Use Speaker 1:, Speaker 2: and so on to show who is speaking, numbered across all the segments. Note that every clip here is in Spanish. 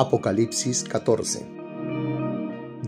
Speaker 1: Apocalipsis 14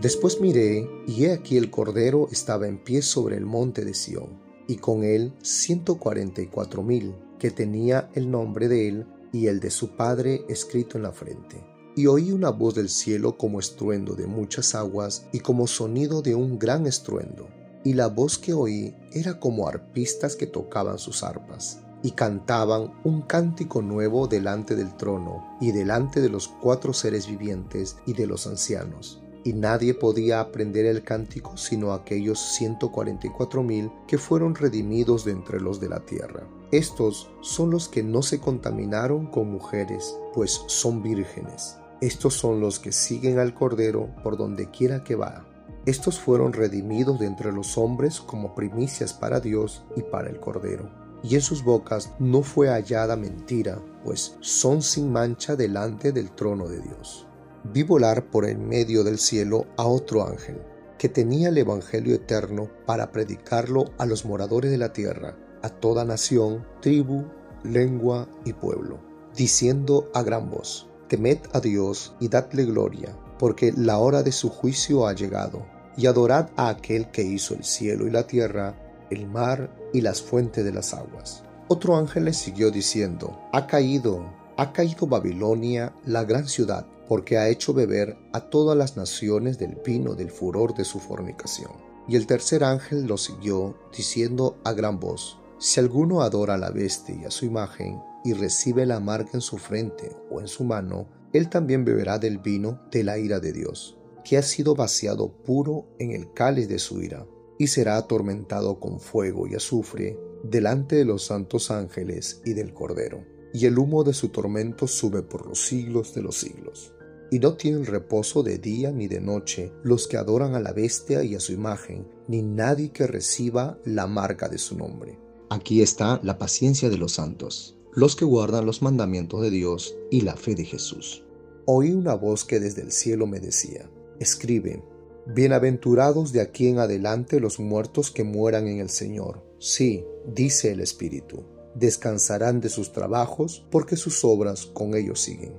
Speaker 1: Después miré, y he aquí el Cordero estaba en pie sobre el monte de Sión, y con él ciento cuarenta y cuatro mil, que tenía el nombre de él y el de su Padre escrito en la frente. Y oí una voz del cielo como estruendo de muchas aguas y como sonido de un gran estruendo. Y la voz que oí era como arpistas que tocaban sus arpas y cantaban un cántico nuevo delante del trono y delante de los cuatro seres vivientes y de los ancianos. Y nadie podía aprender el cántico sino aquellos ciento cuarenta y cuatro mil que fueron redimidos de entre los de la tierra. Estos son los que no se contaminaron con mujeres, pues son vírgenes. Estos son los que siguen al Cordero por donde quiera que va. Estos fueron redimidos de entre los hombres como primicias para Dios y para el Cordero y en sus bocas no fue hallada mentira, pues son sin mancha delante del trono de Dios. Vi volar por el medio del cielo a otro ángel, que tenía el Evangelio eterno para predicarlo a los moradores de la tierra, a toda nación, tribu, lengua y pueblo, diciendo a gran voz, Temed a Dios y dadle gloria, porque la hora de su juicio ha llegado, y adorad a aquel que hizo el cielo y la tierra, el mar y las fuentes de las aguas. Otro ángel le siguió diciendo, Ha caído, ha caído Babilonia, la gran ciudad, porque ha hecho beber a todas las naciones del vino del furor de su fornicación. Y el tercer ángel lo siguió, diciendo a gran voz, Si alguno adora a la bestia y a su imagen, y recibe la marca en su frente o en su mano, él también beberá del vino de la ira de Dios, que ha sido vaciado puro en el cáliz de su ira y será atormentado con fuego y azufre delante de los santos ángeles y del Cordero. Y el humo de su tormento sube por los siglos de los siglos. Y no tienen reposo de día ni de noche los que adoran a la bestia y a su imagen, ni nadie que reciba la marca de su nombre. Aquí está la paciencia de los santos, los que guardan los mandamientos de Dios y la fe de Jesús. Oí una voz que desde el cielo me decía, escribe, Bienaventurados de aquí en adelante los muertos que mueran en el Señor. Sí, dice el Espíritu, descansarán de sus trabajos porque sus obras con ellos siguen.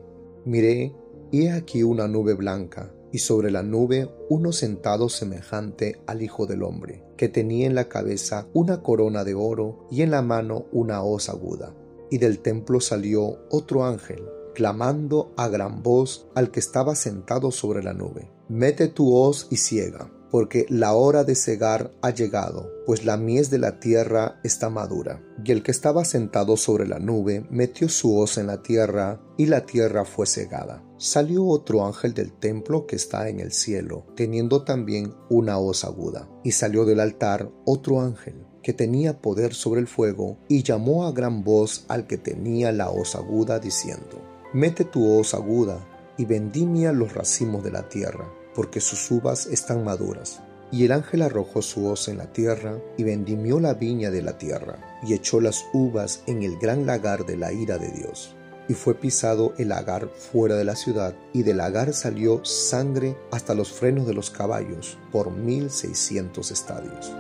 Speaker 1: Miré, y he aquí una nube blanca, y sobre la nube uno sentado semejante al Hijo del Hombre, que tenía en la cabeza una corona de oro y en la mano una hoz aguda. Y del templo salió otro ángel, clamando a gran voz al que estaba sentado sobre la nube Mete tu hoz y ciega, porque la hora de cegar ha llegado, pues la mies de la tierra está madura. Y el que estaba sentado sobre la nube metió su hoz en la tierra, y la tierra fue cegada. Salió otro ángel del templo que está en el cielo, teniendo también una hoz aguda. Y salió del altar otro ángel que tenía poder sobre el fuego, y llamó a gran voz al que tenía la hoz aguda, diciendo, Mete tu hoz aguda, y vendimia los racimos de la tierra porque sus uvas están maduras. Y el ángel arrojó su hoz en la tierra, y vendimió la viña de la tierra, y echó las uvas en el gran lagar de la ira de Dios. Y fue pisado el lagar fuera de la ciudad, y del lagar salió sangre hasta los frenos de los caballos, por mil seiscientos estadios.